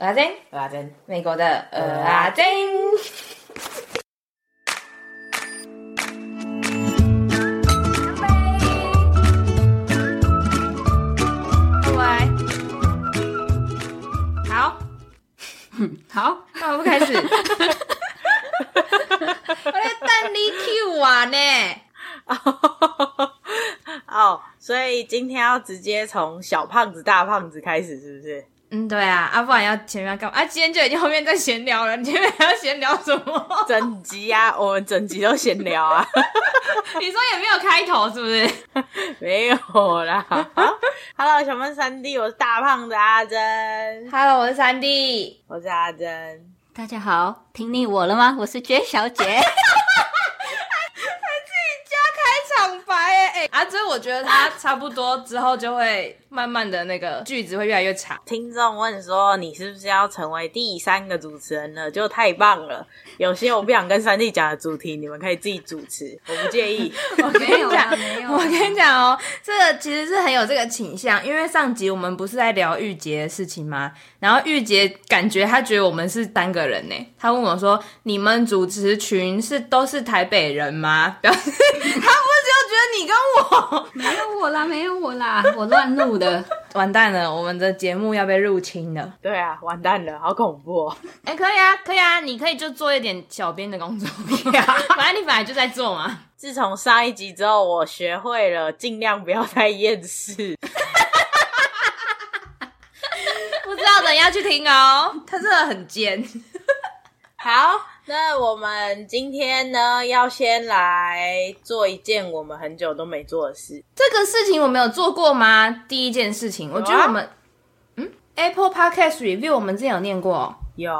蚵仔煎，蚵仔煎，美国的蚵仔煎。干杯！好，好，那我们开始。我在等你 Q 完呢。哦，所以今天要直接从小胖子、大胖子开始，是不是？嗯，对啊，啊，不然要前面要干嘛？啊，今天就已经后面在闲聊了，你前面还要闲聊什么？整集啊，我们整集都闲聊啊。你说也没有开头，是不是？没有啦。Hello，小胖三弟，我是大胖子阿珍。Hello，我是三弟，我是阿珍。大家好，听腻我了吗？我是 J 小姐。白哎哎啊！所以我觉得他差不多之后就会慢慢的那个句子会越来越长。听众问说：“你是不是要成为第三个主持人了？”就太棒了！有些我不想跟三弟讲的主题，你们可以自己主持，我不介意。我跟你讲，没有，我跟你讲哦，这个其实是很有这个倾向，因为上集我们不是在聊玉洁的事情吗？然后玉洁感觉他觉得我们是单个人呢，他问我说：“你们主持群是都是台北人吗？” 表示他。觉得你跟我 没有我啦，没有我啦，我乱录的，完蛋了，我们的节目要被入侵了。对啊，完蛋了，好恐怖哦！哎、欸，可以啊，可以啊，你可以就做一点小编的工作，反正你本来就在做嘛。自从上一集之后，我学会了尽量不要太厌世。不知道的要去听哦，他真的很尖。好。那我们今天呢，要先来做一件我们很久都没做的事。这个事情我们有做过吗？第一件事情，我觉得我们，嗯，Apple Podcast Review 我们之前有念过，有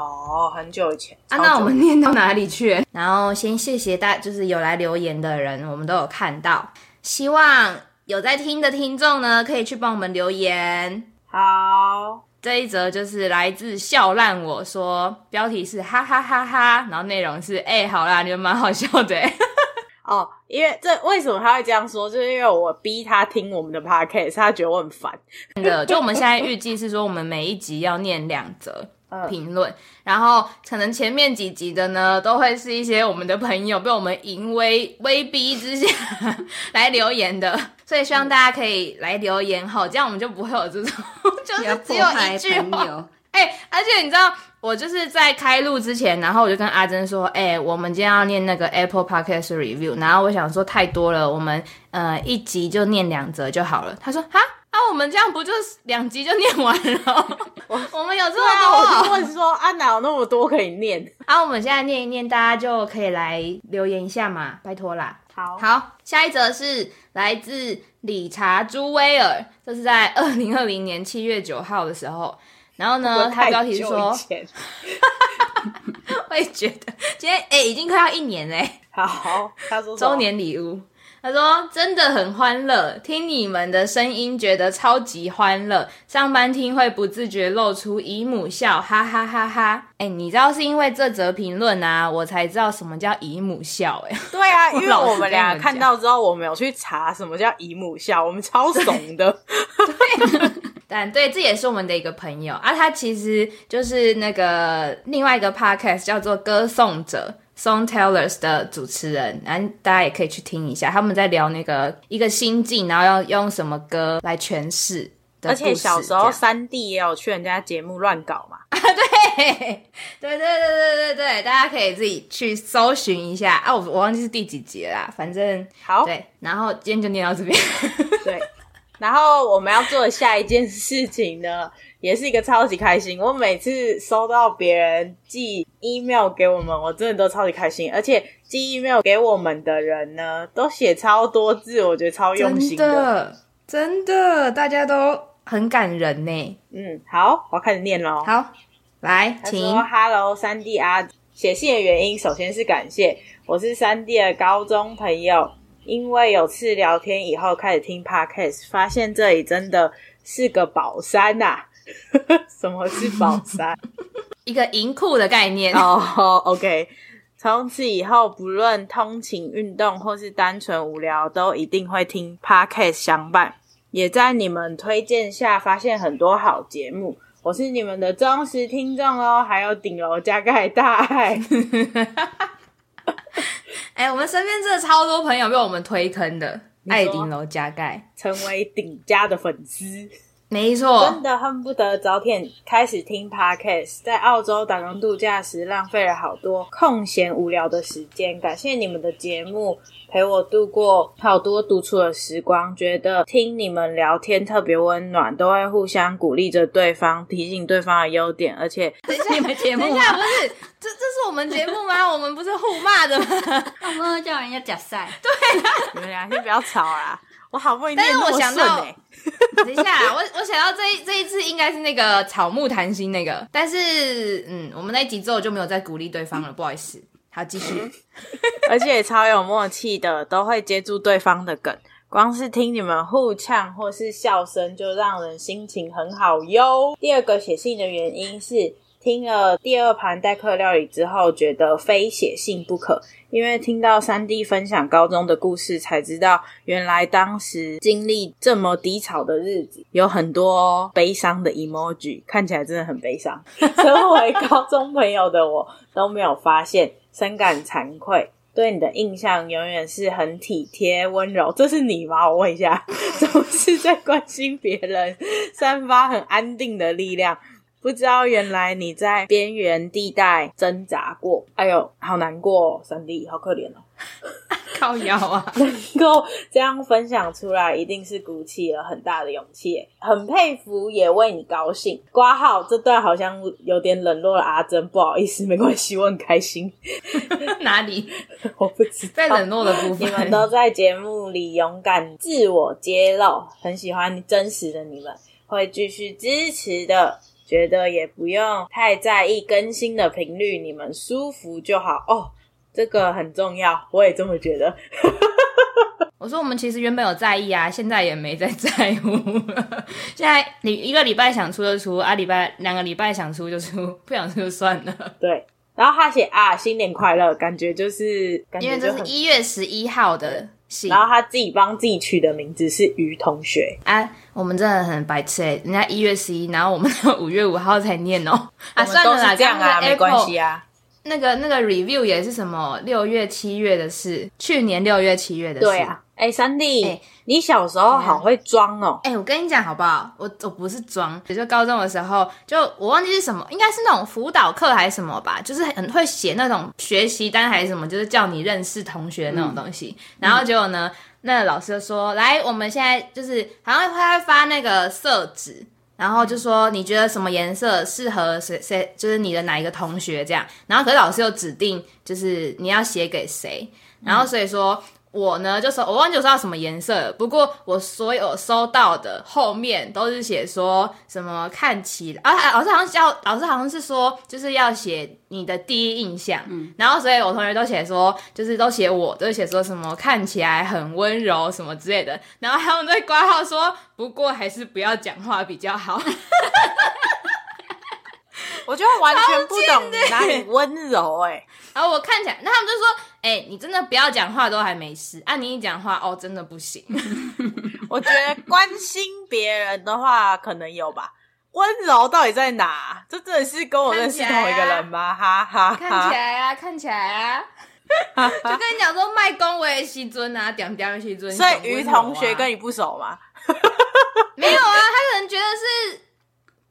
很久以前啊。那我们念到哪里去？然后先谢谢大，就是有来留言的人，我们都有看到。希望有在听的听众呢，可以去帮我们留言。好。这一则就是来自笑烂我说，标题是哈哈哈哈，然后内容是哎、欸，好啦，你们蛮好笑的 哦。因为这为什么他会这样说？就是因为我逼他听我们的 podcast，他觉得我很烦。真的，就我们现在预计是说，我们每一集要念两则评论，然后可能前面几集的呢，都会是一些我们的朋友被我们淫威威逼之下 来留言的。所以希望大家可以来留言吼，这样我们就不会有这种，就是只有一句话。哎、欸，而且你知道，我就是在开录之前，然后我就跟阿珍说，哎、欸，我们今天要念那个 Apple Podcast Review，然后我想说太多了，我们呃一集就念两则就好了。他说，哈，啊，我们这样不就是两集就念完了？我 我们有这么多？啊、我就问说，啊，哪有那么多可以念？啊，我们现在念一念，大家就可以来留言一下嘛，拜托啦。好，好，下一则是来自理查朱威尔，这是在二零二零年七月九号的时候。然后呢，他标题是说，我也觉得今天哎、欸，已经快要一年嘞。好，他说周年礼物。他说：“真的很欢乐，听你们的声音觉得超级欢乐。上班听会不自觉露出姨母笑，哈哈哈哈！哎，你知道是因为这则评论啊，我才知道什么叫姨母笑。哎，对啊，因为我们俩看到之后，我们有去查什么叫姨母笑，我们超怂的。对，但对，这也是我们的一个朋友啊，他其实就是那个另外一个 podcast 叫做歌颂者。” Song Tellers 的主持人，然后大家也可以去听一下，他们在聊那个一个心境，然后要用什么歌来诠释。而且小时候三弟也有去人家节目乱搞嘛。啊，对，对对对对对对，大家可以自己去搜寻一下啊，我我忘记是第几集啦，反正好。对，然后今天就念到这边。对，然后我们要做的下一件事情呢？也是一个超级开心，我每次收到别人寄 email 给我们，我真的都超级开心。而且寄 email 给我们的人呢，都写超多字，我觉得超用心的。真的，真的，大家都很感人呢。嗯，好，我要开始念喽。好，来，请。说 Hello，三 D 啊，写信的原因首先是感谢，我是三 D 的高中朋友，因为有次聊天以后开始听 Podcast，发现这里真的是个宝山呐、啊。什么是宝山？一个银库的概念哦。Oh, OK，从此以后，不论通勤、运动或是单纯无聊，都一定会听 Podcast 相伴。也在你们推荐下，发现很多好节目。我是你们的忠实听众哦，还有顶楼加盖大爱。哎、欸，我们身边真的超多朋友被我们推坑的，爱顶楼加盖，成为顶家的粉丝。没错，真的恨不得早点开始听 Podcast。在澳洲打工度假时，浪费了好多空闲无聊的时间。感谢你们的节目，陪我度过好多独处的时光。觉得听你们聊天特别温暖，都会互相鼓励着对方，提醒对方的优点。而且，等一下，你们节目，等一下，不是这这是我们节目吗？我们不是互骂的吗？我们会叫人家假赛。对啊，你们俩先不要吵啦。我好不容易欸，但是我想到，等一下，我我想到这一这一次应该是那个草木谈心那个，但是嗯，我们那一集之后就没有再鼓励对方了，不好意思。好，继续。而且超有默契的，都会接住对方的梗，光是听你们互呛或是笑声，就让人心情很好哟。第二个写信的原因是。听了第二盘代客料理之后，觉得非写信不可。因为听到三弟分享高中的故事，才知道原来当时经历这么低潮的日子，有很多悲伤的 emoji，看起来真的很悲伤。身为高中朋友的我都没有发现，深感惭愧。对你的印象永远是很体贴温柔，这是你吗？我问一下，总是在关心别人，散发很安定的力量。不知道原来你在边缘地带挣扎过，哎呦，好难过哦，三弟，好可怜哦，靠腰啊！能够这样分享出来，一定是鼓起了很大的勇气，很佩服，也为你高兴。挂号这段好像有点冷落了阿珍，不好意思，没关系，我很开心。哪里？我不知道。在冷落的部分，你们都在节目里勇敢自我揭露，很喜欢真实的你们，会继续支持的。觉得也不用太在意更新的频率，你们舒服就好哦。这个很重要，我也这么觉得。我说我们其实原本有在意啊，现在也没在在乎了。现在你一个礼拜想出就出啊，礼拜两个礼拜想出就出，不想出就算了。对。然后他写啊，新年快乐，感觉就是，感觉就因为这是一月十一号的。然后他自己帮自己取的名字是于同学啊，我们真的很白痴哎，人家一月十一，然后我们五月五号才念哦。啊，算了啦，这样啊，没关系啊。那个那个 review 也是什么六月七月的事，去年六月七月的事。对啊。哎、欸，三弟，欸、你小时候好会装哦！哎、欸，我跟你讲好不好？我我不是装，也就高中的时候，就我忘记是什么，应该是那种辅导课还是什么吧，就是很会写那种学习单还是什么，就是叫你认识同学那种东西。嗯、然后结果呢，那个、老师就说：“来，我们现在就是好像他会发那个色纸，然后就说你觉得什么颜色适合谁谁，就是你的哪一个同学这样。然后可是老师又指定就是你要写给谁，然后所以说。嗯”我呢，就说我忘记我收到什么颜色，不过我所有收到的后面都是写说什么看起来啊，老师好像叫老师好像是说就是要写你的第一印象，嗯，然后所以我同学都写说就是都写我，都写说什么看起来很温柔什么之类的，然后他们在挂号说不过还是不要讲话比较好，我觉得完全不懂哪里温柔哎、欸，然后我看起来，那他们就说。哎、欸，你真的不要讲话都还没事，啊，你一讲话哦，真的不行。我觉得关心别人的话可能有吧，温柔到底在哪？这真的是跟我认识同一个人吗？哈哈，看起来啊，看起来啊，就跟你讲说卖恭维的西尊啊，点点的西尊。所以于同学跟你不熟吗？没有啊，他可能觉得是。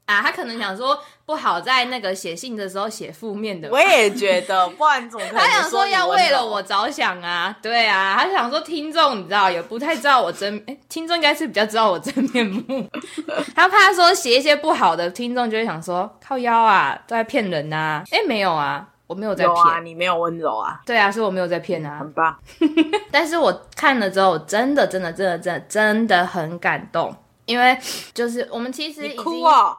啊，他可能想说不好在那个写信的时候写负面的。我也觉得，不然怎么可能？他想说要为了我着想啊，对啊，他想说听众你知道也不太知道我真，哎、欸，听众应该是比较知道我真面目。他怕说写一些不好的，听众就会想说靠腰啊，都在骗人呐、啊。哎、欸，没有啊，我没有在骗、啊，你没有温柔啊。对啊，所以我没有在骗啊，很棒。但是我看了之后，真的真的真的真的真的很感动，因为就是我们其实已经哭啊。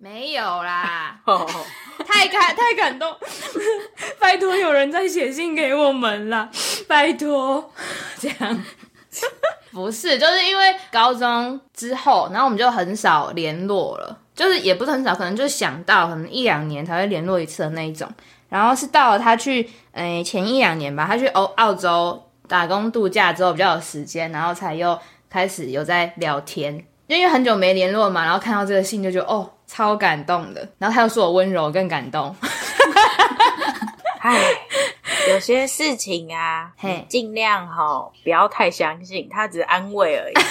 没有啦，太感太感动，拜托有人在写信给我们啦，拜托，这样。不是，就是因为高中之后，然后我们就很少联络了，就是也不是很少，可能就想到可能一两年才会联络一次的那一种，然后是到了他去，诶、欸、前一两年吧，他去欧澳洲打工度假之后比较有时间，然后才又开始有在聊天，因为很久没联络嘛，然后看到这个信就觉得哦。超感动的。然后他又说我温柔更感动。唉，有些事情啊，嘿，尽量哈不要太相信，他只是安慰而已。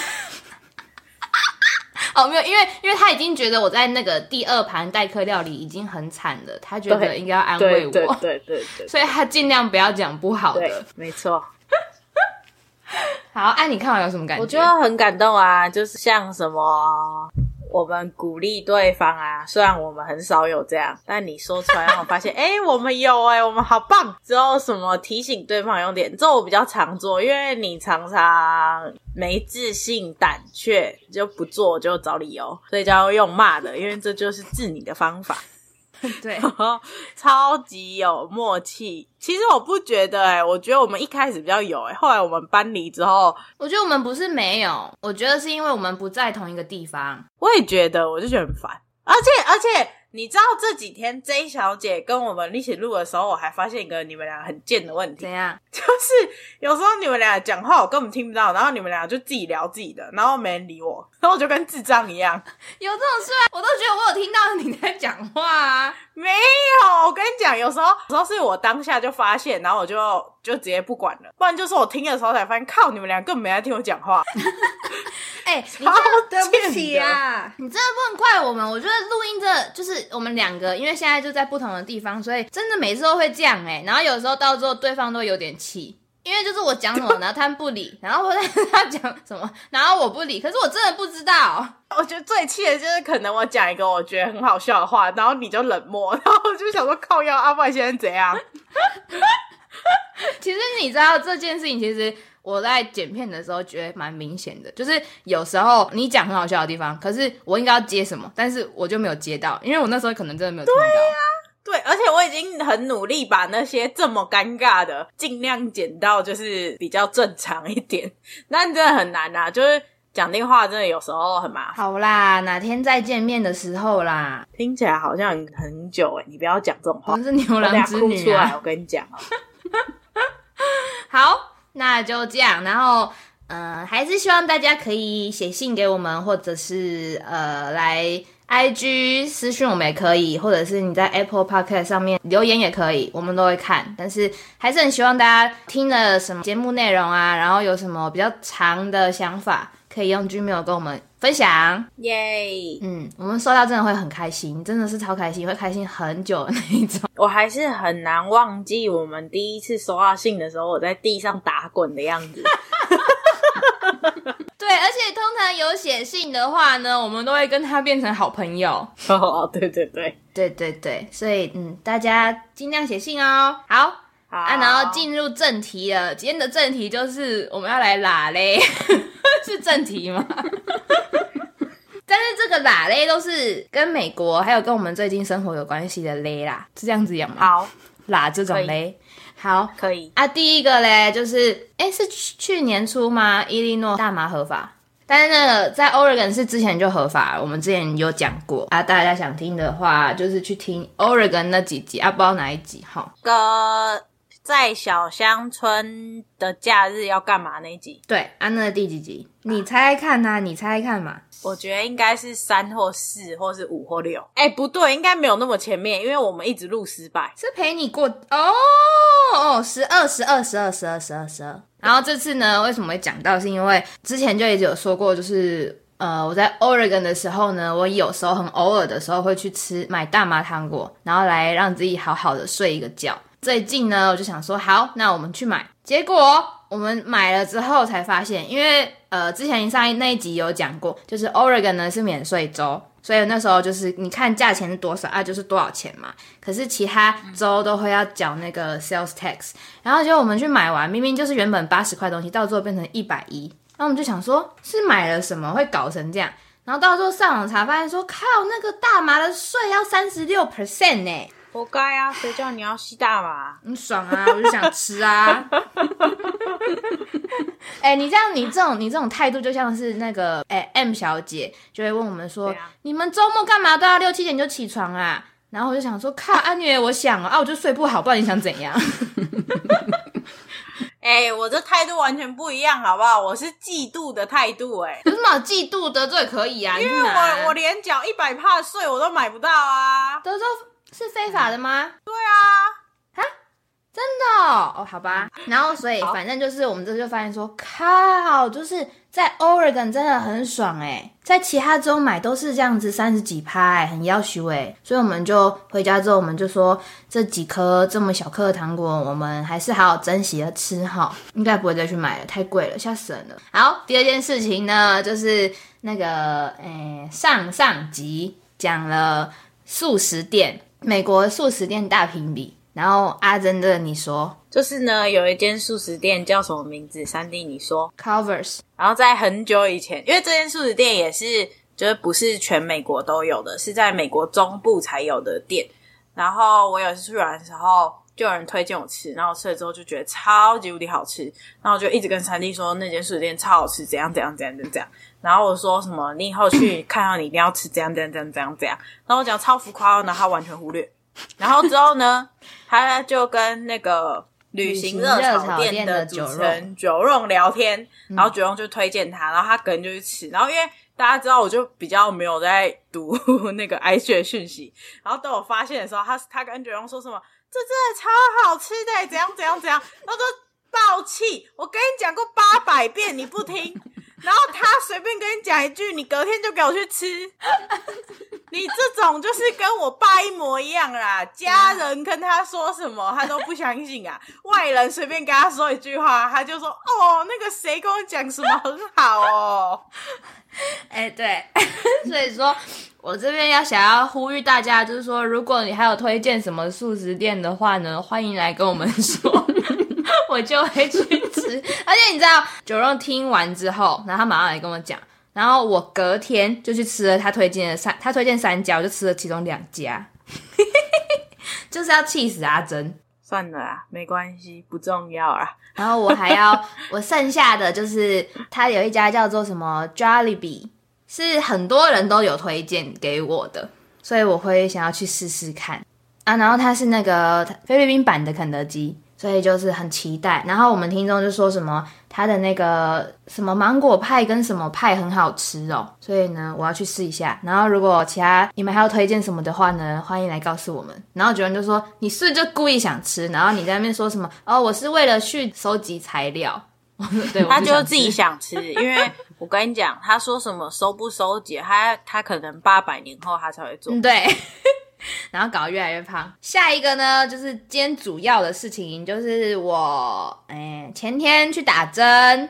哦，没有，因为因为他已经觉得我在那个第二盘代客料理已经很惨了，他觉得应该要安慰我，对对对对，对，所以他尽量不要讲不好的，没错。好，哎、啊，你看完有什么感觉？我觉得很感动啊，就是像什么。我们鼓励对方啊，虽然我们很少有这样，但你说出来让我发现，哎、我们有哎、我们好棒。之后什么提醒对方用点，这我比较常做，因为你常常没自信、胆怯，就不做就找理由，所以就要用骂的，因为这就是治你的方法。对，超级有默契。其实我不觉得、欸，诶我觉得我们一开始比较有、欸，诶后来我们搬离之后，我觉得我们不是没有，我觉得是因为我们不在同一个地方。我也觉得，我就觉得很烦，而且而且。你知道这几天 J 小姐跟我们一起录的时候，我还发现一个你们俩很贱的问题。怎样？就是有时候你们俩讲话我根本听不到，然后你们俩就自己聊自己的，然后没人理我，然后我就跟智障一样。有这种事吗？我都觉得我有听到你在讲话啊。没有，我跟你讲，有时候有时候是我当下就发现，然后我就就直接不管了，不然就是我听的时候才发现，靠，你们俩根本没在听我讲话。哎、欸，你真的对不起啊！你真的不能怪我们。我觉得录音这就是我们两个，因为现在就在不同的地方，所以真的每次都会这样哎、欸。然后有时候到最后对方都有点气，因为就是我讲什么，然后他们不理，然后或者 他讲什么，然后我不理。可是我真的不知道。我觉得最气的就是可能我讲一个我觉得很好笑的话，然后你就冷漠，然后我就想说靠腰阿外现在怎样？其实你知道这件事情，其实。我在剪片的时候觉得蛮明显的，就是有时候你讲很好笑的地方，可是我应该要接什么，但是我就没有接到，因为我那时候可能真的没有听到。对呀、啊，对，而且我已经很努力把那些这么尴尬的尽量剪到就是比较正常一点，但真的很难啊，就是讲电话真的有时候很麻烦。好啦，哪天再见面的时候啦，听起来好像很久诶，你不要讲这种话，我是牛郎织女啊，我跟你讲 好。那就这样，然后，嗯、呃，还是希望大家可以写信给我们，或者是呃来 IG 私讯我们也可以，或者是你在 Apple Podcast 上面留言也可以，我们都会看。但是还是很希望大家听了什么节目内容啊，然后有什么比较长的想法，可以用 Gmail 跟我们分享。耶嗯，我们收到真的会很开心，真的是超开心，会开心很久的那一种。我还是很难忘记我们第一次收到信的时候，我在地上打滚的样子。对，而且通常有写信的话呢，我们都会跟他变成好朋友。哦，对对对，对对对，所以嗯，大家尽量写信哦。好，好啊，然后进入正题了。今天的正题就是我们要来喇咧，是正题吗？但是这个喇咧都是跟美国还有跟我们最近生活有关系的咧啦，是这样子讲吗？好，喇这种嘞，好，可以啊。第一个嘞，就是哎，是去去年初吗？伊利诺大麻合法，但是那个在 Oregon 是之前就合法，我们之前有讲过啊。大家想听的话，就是去听 Oregon 那几集啊，不知道哪一集哈。哥。在小乡村的假日要干嘛那一集？对，安、啊、那第几集？你猜猜看呐、啊？你猜猜看嘛？我觉得应该是三或四，或是五或六。哎，不对，应该没有那么前面，因为我们一直录失败。是陪你过哦哦，十二十二十二十二十二十二。然后这次呢，为什么会讲到？是因为之前就一直有说过，就是呃，我在 Oregon 的时候呢，我有时候很偶尔的时候会去吃买大麻糖果，然后来让自己好好的睡一个觉。最近呢，我就想说，好，那我们去买。结果我们买了之后才发现，因为呃，之前上一那一集有讲过，就是 Oregon 呢是免税州，所以那时候就是你看价钱是多少啊，就是多少钱嘛。可是其他州都会要缴那个 sales tax，然后结果我们去买完，明明就是原本八十块东西，到最后变成一百一，然后我们就想说，是买了什么会搞成这样？然后到时候上网查，发现说，靠，那个大麻的税要三十六 percent 呢。活该啊！谁叫你要吸大麻？很爽啊！我就想吃啊！哎、欸，你这样，你这种，你这种态度，就像是那个，哎、欸、，M 小姐就会问我们说：“啊、你们周末干嘛都要六七点就起床啊？”然后我就想说：“靠，安女，我想啊，啊，我就睡不好，不知道你想怎样。”哎、我这态度完全不一样，好不好？我是嫉妒的态度、欸，哎，有什么嫉妒得罪可以啊？因为我我连缴一百帕税我都买不到啊！德州是非法的吗？对啊。真的哦，哦，好吧，然后所以反正就是我们这就发现说，靠，就是在 Oregon 真的很爽哎，在其他州买都是这样子三十几趴，很要求诶，所以我们就回家之后我们就说，这几颗这么小颗的糖果，我们还是好好珍惜的吃哈，应该不会再去买了，太贵了，吓死人了。好，第二件事情呢，就是那个诶上上集讲了素食店，美国素食店大评比。然后阿珍的你说，就是呢，有一间素食店叫什么名字？三弟你说，Culver's。然后在很久以前，因为这间素食店也是，就是不是全美国都有的，是在美国中部才有的店。然后我有一次去玩的时候，就有人推荐我吃，然后我吃了之后就觉得超级无敌好吃，然后我就一直跟三弟说那间速食店超好吃，怎样怎样怎样怎样怎样。然后我说什么，你以后去 看到你一定要吃怎样怎样怎样怎样怎样。然后我讲超浮夸，然后他完全忽略。然后之后呢，他就跟那个旅行热炒店的主持人九荣聊天，然后九荣就推荐他，然后他个人就去吃。然后因为大家知道，我就比较没有在读 那个 IG 的讯息。然后等我发现的时候，他他跟九荣说什么：“这真的超好吃的，怎样怎样怎样。”然后说：“爆气！我跟你讲过八百遍，你不听。”然后他随便跟你讲一句，你隔天就给我去吃。你这种就是跟我爸一模一样啦，家人跟他说什么他都不相信啊，外人随便跟他说一句话，他就说哦，那个谁跟我讲什么很好哦。哎，对，所以说我这边要想要呼吁大家，就是说，如果你还有推荐什么素食店的话呢，欢迎来跟我们说，我就会去吃。而且你知道，九荣听完之后，然后他马上来跟我讲。然后我隔天就去吃了他推荐的三，他推荐三家，我就吃了其中两家，就是要气死阿珍。算了啦，没关系，不重要啊。然后我还要，我剩下的就是他有一家叫做什么 Jollibee，是很多人都有推荐给我的，所以我会想要去试试看啊。然后它是那个菲律宾版的肯德基。所以就是很期待，然后我们听众就说什么他的那个什么芒果派跟什么派很好吃哦，所以呢我要去试一下。然后如果其他你们还要推荐什么的话呢，欢迎来告诉我们。然后有人就说你是不是就故意想吃，然后你在那边说什么哦，我是为了去收集材料。对，他就自己想吃，因为我跟你讲，他说什么收不收集，他他可能八百年后他才会做。对。然后搞得越来越胖。下一个呢，就是今天主要的事情，就是我哎前天去打针。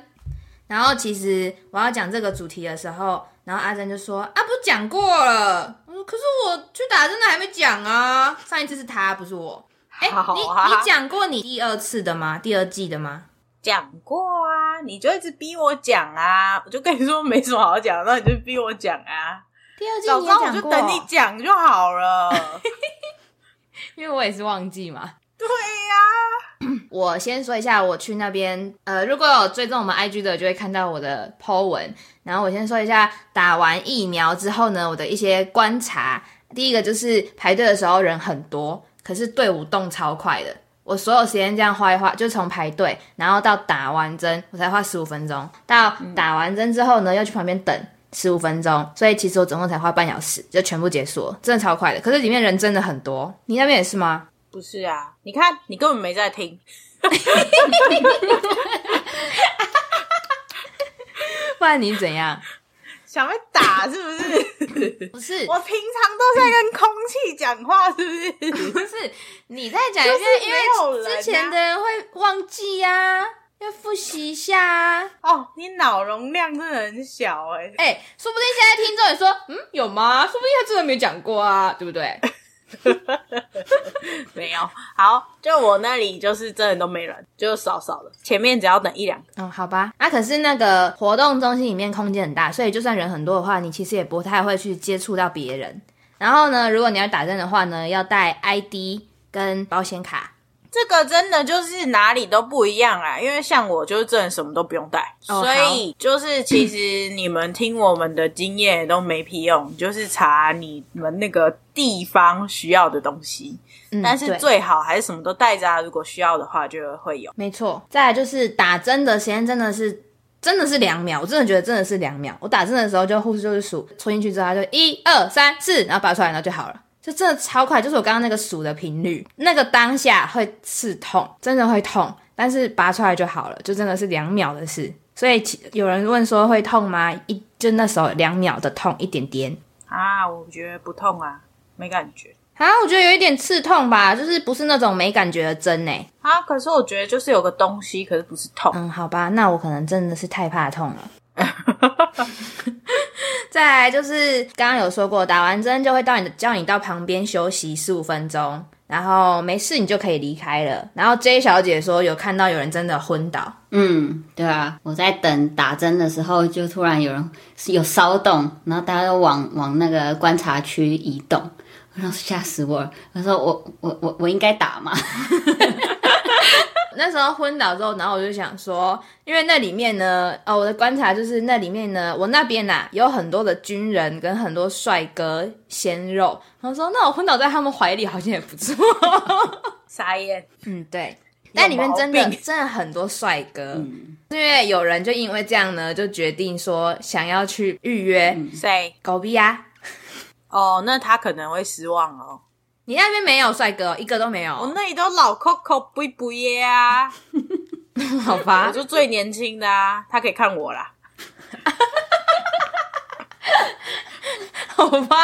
然后其实我要讲这个主题的时候，然后阿珍就说：“啊，不是讲过了。”我说：“可是我去打针的还没讲啊，上一次是他，不是我。”哎，你你讲过你第二次的吗？第二季的吗？讲过啊，你就一直逼我讲啊，我就跟你说没什么好讲，那你就逼我讲啊。第二季你也讲，我就等你讲就好了，因为我也是忘记嘛。对呀、啊，我先说一下，我去那边，呃，如果有追踪我们 IG 的，就会看到我的 po 文。然后我先说一下，打完疫苗之后呢，我的一些观察。第一个就是排队的时候人很多，可是队伍动超快的。我所有时间这样花一花，就从排队，然后到打完针，我才花十五分钟。到打完针之后呢，又去旁边等。十五分钟，所以其实我总共才花半小时就全部结束了，真的超快的。可是里面人真的很多，你那边也是吗？不是啊，你看你根本没在听，不然你怎样？想被打是不是？不是，我平常都在跟空气讲话，是不是？不是，你在讲，就是因为之前的人会忘记呀、啊。要复习一下啊！哦，你脑容量真的很小哎、欸！哎、欸，说不定现在听众也说，嗯，有吗？说不定他真的没讲过啊，对不对？没有。好，就我那里就是真的都没人，就少少的。前面只要等一两个。嗯，好吧。那，可是那个活动中心里面空间很大，所以就算人很多的话，你其实也不太会去接触到别人。然后呢，如果你要打针的话呢，要带 ID 跟保险卡。这个真的就是哪里都不一样啊，因为像我就是真的什么都不用带，哦、所以就是其实你们听我们的经验都没屁用，就是查你们那个地方需要的东西。嗯、但是最好还是什么都带着啊，如果需要的话就会有。没错，再来就是打针的时间真的是真的是两秒，我真的觉得真的是两秒。我打针的时候就护士就是数戳进去之后他就一二三四，然后拔出来然后就好了。就真的超快，就是我刚刚那个数的频率，那个当下会刺痛，真的会痛，但是拔出来就好了，就真的是两秒的事。所以有人问说会痛吗？一就那时候两秒的痛一点点啊，我觉得不痛啊，没感觉啊，我觉得有一点刺痛吧，就是不是那种没感觉的针呢、欸。啊，可是我觉得就是有个东西，可是不是痛。嗯，好吧，那我可能真的是太怕痛了。再来就是刚刚有说过，打完针就会到你的叫你到旁边休息十五分钟，然后没事你就可以离开了。然后 J 小姐说有看到有人真的昏倒，嗯，对啊，我在等打针的时候，就突然有人有骚动，然后大家都往往那个观察区移动，吓死我了，我说我我我我应该打吗？那时候昏倒之后，然后我就想说，因为那里面呢，哦，我的观察就是那里面呢，我那边呐、啊、有很多的军人跟很多帅哥鲜肉，然后说那我昏倒在他们怀里好像也不错，傻眼。嗯，对，那里面真的真的很多帅哥，嗯、因为有人就因为这样呢，就决定说想要去预约谁？狗逼啊？哦，那他可能会失望哦。你那边没有帅哥，一个都没有。我那里都老 Coco 不不耶啊，好吧，我就最年轻的啊，他可以看我啦。好吧，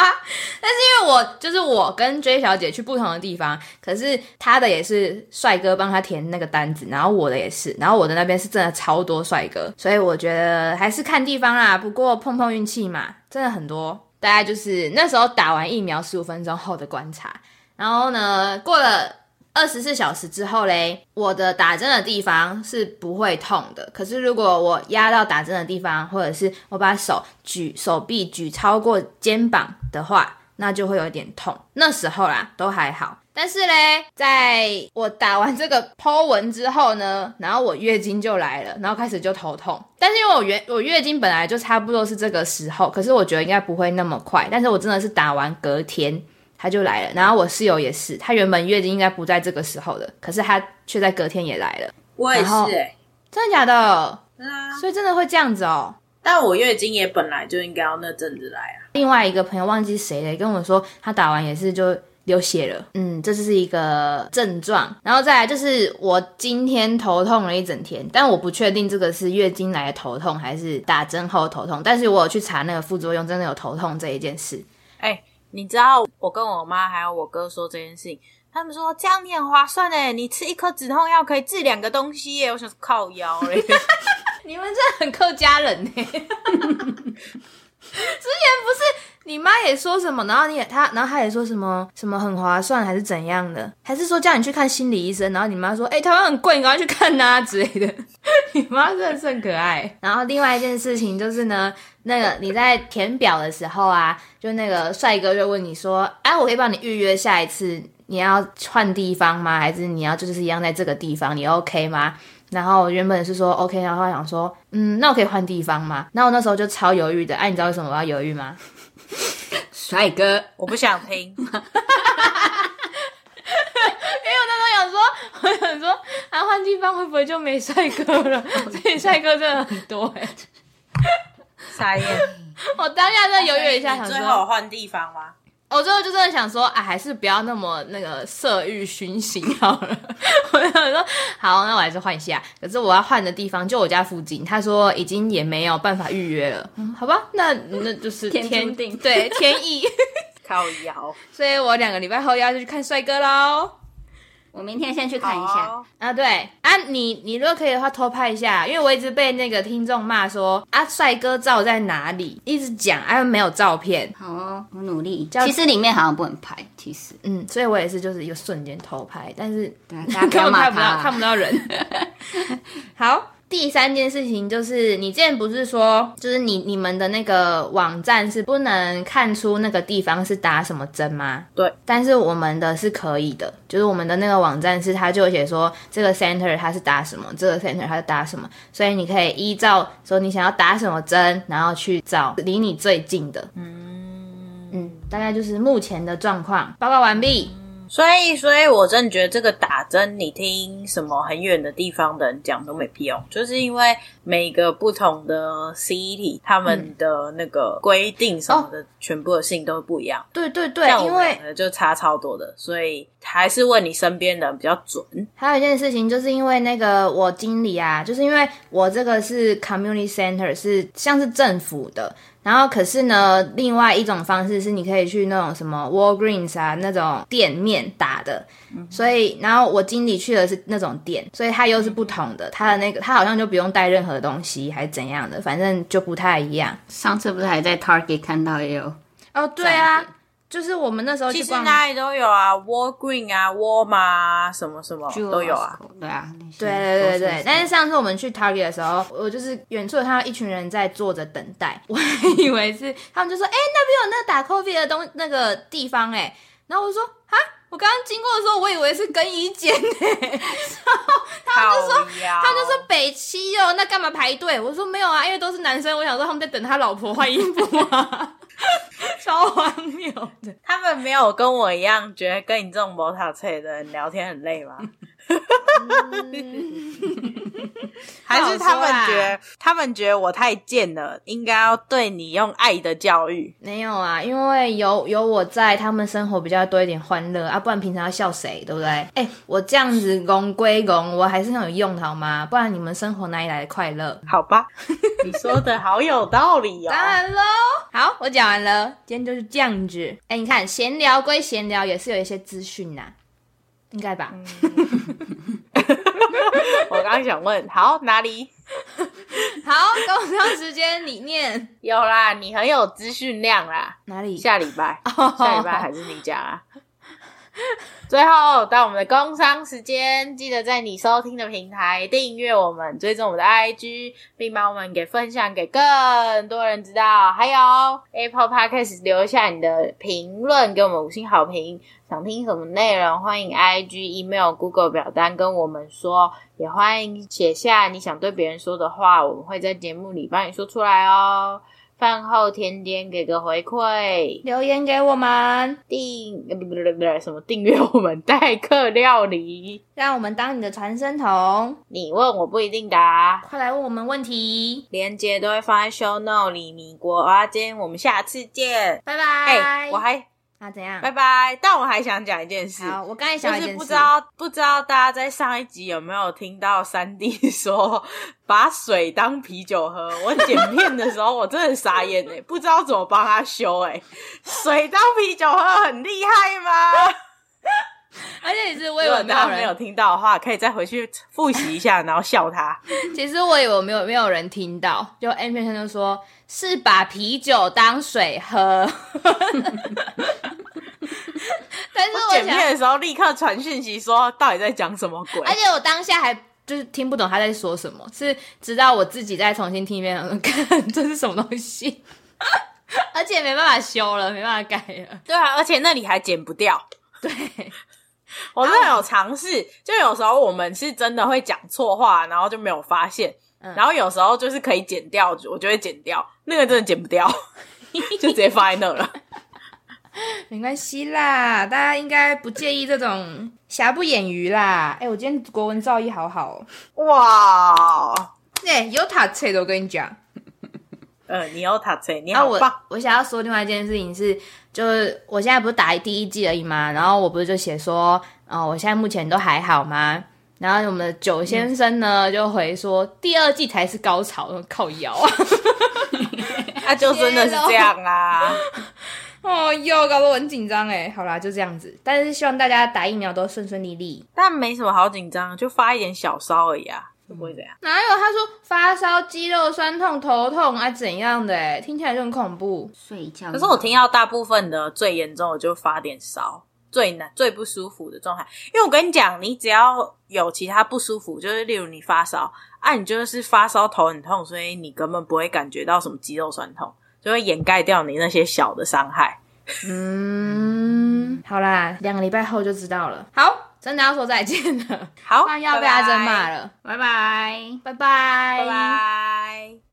但是因为我就是我跟 J 小姐去不同的地方，可是她的也是帅哥帮她填那个单子，然后我的也是，然后我的那边是真的超多帅哥，所以我觉得还是看地方啦。不过碰碰运气嘛，真的很多。大概就是那时候打完疫苗十五分钟后的观察。然后呢，过了二十四小时之后嘞，我的打针的地方是不会痛的。可是如果我压到打针的地方，或者是我把手举手臂举超过肩膀的话，那就会有点痛。那时候啦，都还好。但是嘞，在我打完这个 po 文之后呢，然后我月经就来了，然后开始就头痛。但是因为我月我月经本来就差不多是这个时候，可是我觉得应该不会那么快。但是我真的是打完隔天。他就来了，然后我室友也是，他原本月经应该不在这个时候的，可是他却在隔天也来了。我也是、欸，真的假的？嗯啊，所以真的会这样子哦。但我月经也本来就应该要那阵子来啊。另外一个朋友忘记谁了，跟我说他打完也是就流血了。嗯，这就是一个症状。然后再来就是我今天头痛了一整天，但我不确定这个是月经来的头痛还是打针后的头痛。但是我有去查那个副作用，真的有头痛这一件事。你知道我跟我妈还有我哥说这件事情，他们说这样你很划算诶，你吃一颗止痛药可以治两个东西耶。我想靠腰 你们真的很靠家人呢。之前不是你妈也说什么，然后你也他，然后他也说什么什么很划算还是怎样的，还是说叫你去看心理医生，然后你妈说哎、欸、台湾很贵，你赶快去看呐、啊、之类的。你妈真的是很可爱。然后另外一件事情就是呢。那个你在填表的时候啊，就那个帅哥就问你说：“哎，我可以帮你预约下一次，你要换地方吗？还是你要就是一样在这个地方，你 OK 吗？”然后原本是说 OK，然后他想说：“嗯，那我可以换地方吗？”然后我那时候就超犹豫的。哎，你知道为什么我要犹豫吗？帅哥，我不想听。因为我那时候想说，我想说，啊，换地方会不会就没帅哥了？所以帅哥真的很多哎。傻眼！我当下真的犹豫一下，想说最后换地方吗？我最后就真的想说，啊，还是不要那么那个色欲熏心好了。我想说，好，那我还是换一下。可是我要换的地方就我家附近，他说已经也没有办法预约了。嗯，好吧，那那就是天，天定，对，天意。靠摇，所以我两个礼拜后要去看帅哥喽。我明天先去看一下啊，对啊，你你如果可以的话，偷拍一下，因为我一直被那个听众骂说啊，帅哥照在哪里？一直讲啊，没有照片。好哦，我努力。其实里面好像不能拍，其实，嗯，所以我也是就是一个瞬间偷拍，但是大家不要 骂他，看不到人。好，第三件事情就是，你之前不是说，就是你你们的那个网站是不能看出那个地方是打什么针吗？对，但是我们的是可以的，就是我们的那个网站是它就写说这个 center 它是打什么，这个 center 它是打什么，所以你可以依照说你想要打什么针，然后去找离你最近的。嗯嗯，大概就是目前的状况。报告完毕。所以，所以我真的觉得这个打针，你听什么很远的地方的人讲都没屁用，就是因为每个不同的 city 他们的那个规定什么的，嗯、全部的性都不一样。对对对，因为就差超多的，所以还是问你身边的人比较准。还有一件事情，就是因为那个我经理啊，就是因为我这个是 community center，是像是政府的。然后，可是呢，另外一种方式是，你可以去那种什么 Walgreens 啊那种店面打的。嗯、所以，然后我经理去的是那种店，所以它又是不同的。它的那个，它好像就不用带任何东西，还是怎样的，反正就不太一样。上次不是还在 Target 看到也有？哦，对啊。就是我们那时候，其实哪里都有啊，Walgreen 啊，沃尔玛啊，什么什么都有啊。对啊，对对对对。但是上次我们去 Target 的时候，我就是远处看到一群人在坐着等待，我还 以为是他们就说，哎、欸，那边有那个打 COVID 的东那个地方哎、欸，然后我就说，啊，我刚刚经过的时候，我以为是更衣间呢，然后 他们就说，他们就说北七哦，那干嘛排队？我说没有啊，因为都是男生，我想说他们在等他老婆换衣服啊。他们没有跟我一样觉得跟你这种摩塔脆的人聊天很累吗？还是他们觉得他们觉得我太贱了，应该要对你用爱的教育？没有啊，因为有有我在，他们生活比较多一点欢乐啊，不然平常要笑谁，对不对？哎、欸，我这样子公归公，我还是很有用的好吗？不然你们生活哪里来的快乐？好吧，你说的好有道理哦。当然喽，好，我讲完了，今天就是这样子。哎、欸，你看，闲聊归闲聊，也是有一些资讯呐。应该吧。我刚刚想问，好哪里？好，工商时间里面有啦，你很有资讯量啦。哪里？下礼拜，oh. 下礼拜还是你讲啊？最后到我们的工商时间，记得在你收听的平台订阅我们，追踪我们的 IG，并把我们给分享给更多人知道。还有 Apple Podcast 留下你的评论，给我们五星好评。想听什么内容，欢迎 IG、Email、Google 表单跟我们说，也欢迎写下你想对别人说的话，我们会在节目里帮你说出来哦。饭后甜点，给个回馈，留言给我们，订不不不不什么订阅我们代客料理，让我们当你的传声筒。你问我不一定答，快来问我们问题，链接都会放在 show note 里。米国蚵仔煎，我们下次见，拜拜。哎，我还。怎样？拜拜！但我还想讲一件事。好，我刚才想就是不知道不知道大家在上一集有没有听到三弟说把水当啤酒喝？我剪片的时候我真的傻眼哎，不知道怎么帮他修哎。水当啤酒喝很厉害吗？而且你是我以为大家没有听到的话，可以再回去复习一下，然后笑他。其实我以为没有没有人听到，就 M 先生就说是把啤酒当水喝。但是我，我剪片的时候立刻传讯息说，到底在讲什么鬼？而且我当下还就是听不懂他在说什么，是直到我自己再重新听一遍，看这是什么东西，而且没办法修了，没办法改了。对啊，而且那里还剪不掉。对，我真的有尝试，就有时候我们是真的会讲错话，然后就没有发现，嗯、然后有时候就是可以剪掉，我就会剪掉，那个真的剪不掉，就直接放在那了。没关系啦，大家应该不介意这种瑕不掩瑜啦。哎、欸，我今天国文造诣好好哇！哎、欸，有塔册的，我跟你讲。呃，你有塔册，你好棒。啊、我我想要说另外一件事情是，就是我现在不是打第一季而已嘛？然后我不是就写说，哦，我现在目前都还好吗？然后我们的九先生呢、嗯、就回说，第二季才是高潮，靠腰 啊。啊就真的是这样啊。哦哟，搞得我很紧张哎。好啦，就这样子。但是希望大家打疫苗都顺顺利利。但没什么好紧张，就发一点小烧而已啊，会不会这样？哪有？他说发烧、肌肉酸痛、头痛啊怎样的？哎，听起来就很恐怖。睡觉。可是我听到大部分的最严重的就发点烧，最难、最不舒服的状态。因为我跟你讲，你只要有其他不舒服，就是例如你发烧，啊，你就是发烧、头很痛，所以你根本不会感觉到什么肌肉酸痛，就会掩盖掉你那些小的伤害。嗯，好啦，两个礼拜后就知道了。好。真的要说再见了。好那要被阿珍骂了。拜拜。拜拜。拜拜。